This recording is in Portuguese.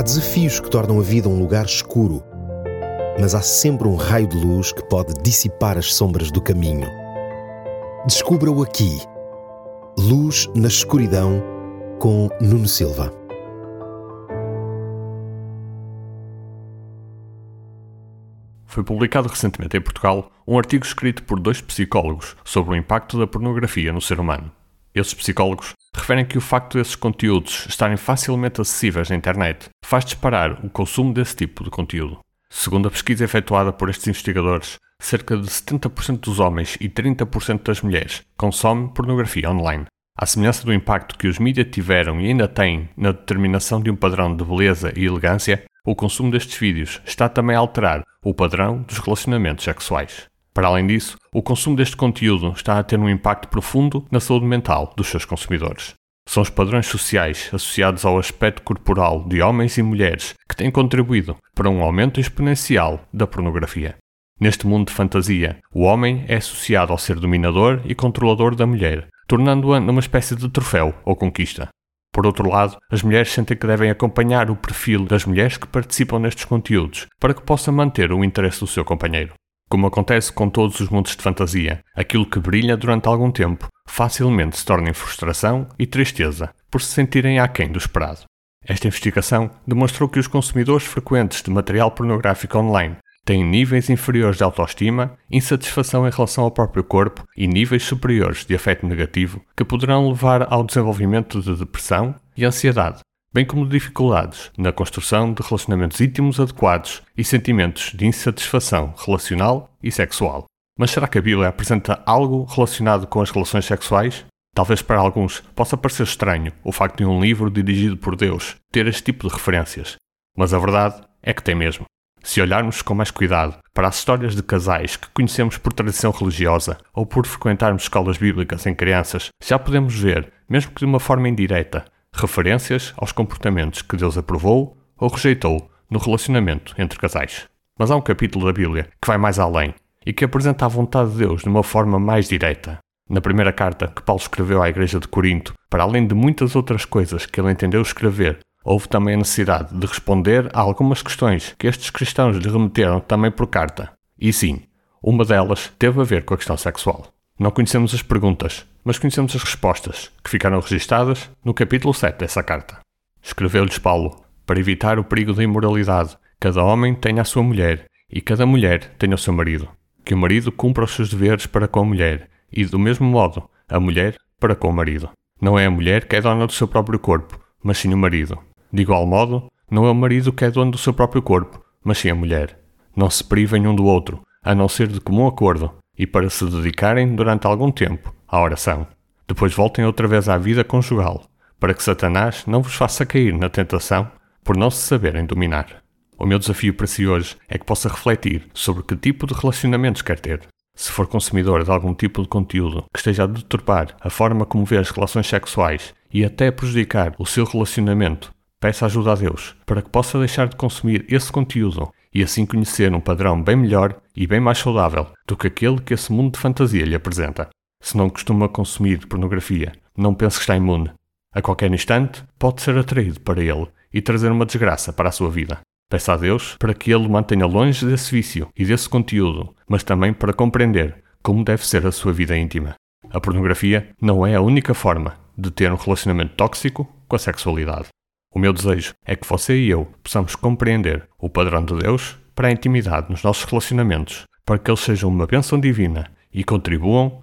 Há desafios que tornam a vida um lugar escuro, mas há sempre um raio de luz que pode dissipar as sombras do caminho. Descubra-o aqui. Luz na escuridão com Nuno Silva. Foi publicado recentemente em Portugal um artigo escrito por dois psicólogos sobre o impacto da pornografia no ser humano. Esses psicólogos referem que o facto desses conteúdos estarem facilmente acessíveis na internet faz disparar o consumo desse tipo de conteúdo. Segundo a pesquisa efetuada por estes investigadores, cerca de 70% dos homens e 30% das mulheres consomem pornografia online. À semelhança do impacto que os mídias tiveram e ainda têm na determinação de um padrão de beleza e elegância, o consumo destes vídeos está também a alterar o padrão dos relacionamentos sexuais. Para além disso, o consumo deste conteúdo está a ter um impacto profundo na saúde mental dos seus consumidores. São os padrões sociais associados ao aspecto corporal de homens e mulheres que têm contribuído para um aumento exponencial da pornografia. Neste mundo de fantasia, o homem é associado ao ser dominador e controlador da mulher, tornando-a numa espécie de troféu ou conquista. Por outro lado, as mulheres sentem que devem acompanhar o perfil das mulheres que participam nestes conteúdos para que possa manter o interesse do seu companheiro. Como acontece com todos os mundos de fantasia, aquilo que brilha durante algum tempo facilmente se torna em frustração e tristeza por se sentirem aquém do esperado. Esta investigação demonstrou que os consumidores frequentes de material pornográfico online têm níveis inferiores de autoestima, insatisfação em relação ao próprio corpo e níveis superiores de afeto negativo que poderão levar ao desenvolvimento de depressão e ansiedade, bem como dificuldades na construção de relacionamentos íntimos adequados e sentimentos de insatisfação relacional e sexual. Mas será que a Bíblia apresenta algo relacionado com as relações sexuais? Talvez para alguns possa parecer estranho o facto de um livro dirigido por Deus ter este tipo de referências, mas a verdade é que tem mesmo. Se olharmos com mais cuidado para as histórias de casais que conhecemos por tradição religiosa ou por frequentarmos escolas bíblicas em crianças, já podemos ver, mesmo que de uma forma indireta, referências aos comportamentos que Deus aprovou ou rejeitou no relacionamento entre casais. Mas há um capítulo da Bíblia que vai mais além e que apresenta a vontade de Deus de uma forma mais direta. Na primeira carta que Paulo escreveu à Igreja de Corinto, para além de muitas outras coisas que ele entendeu escrever houve também a necessidade de responder a algumas questões que estes cristãos lhe remeteram também por carta. E sim, uma delas teve a ver com a questão sexual. Não conhecemos as perguntas, mas conhecemos as respostas, que ficaram registadas no capítulo 7 dessa carta. Escreveu-lhes Paulo, para evitar o perigo da imoralidade, cada homem tenha a sua mulher, e cada mulher tenha o seu marido. Que o marido cumpra os seus deveres para com a mulher, e do mesmo modo, a mulher para com o marido. Não é a mulher que é dona do seu próprio corpo, mas sim o marido. De igual modo, não é o marido que é dono do seu próprio corpo, mas sim a mulher. Não se privem um do outro, a não ser de comum acordo, e para se dedicarem durante algum tempo à oração. Depois voltem outra vez à vida conjugal, para que Satanás não vos faça cair na tentação por não se saberem dominar. O meu desafio para si hoje é que possa refletir sobre que tipo de relacionamentos quer ter. Se for consumidor de algum tipo de conteúdo que esteja a deturpar a forma como vê as relações sexuais e até prejudicar o seu relacionamento Peça ajuda a Deus para que possa deixar de consumir esse conteúdo e assim conhecer um padrão bem melhor e bem mais saudável do que aquele que esse mundo de fantasia lhe apresenta. Se não costuma consumir pornografia, não pense que está imune. A qualquer instante, pode ser atraído para ele e trazer uma desgraça para a sua vida. Peça a Deus para que ele o mantenha longe desse vício e desse conteúdo, mas também para compreender como deve ser a sua vida íntima. A pornografia não é a única forma de ter um relacionamento tóxico com a sexualidade. O meu desejo é que você e eu possamos compreender o padrão de Deus para a intimidade nos nossos relacionamentos, para que eles sejam uma bênção divina e contribuam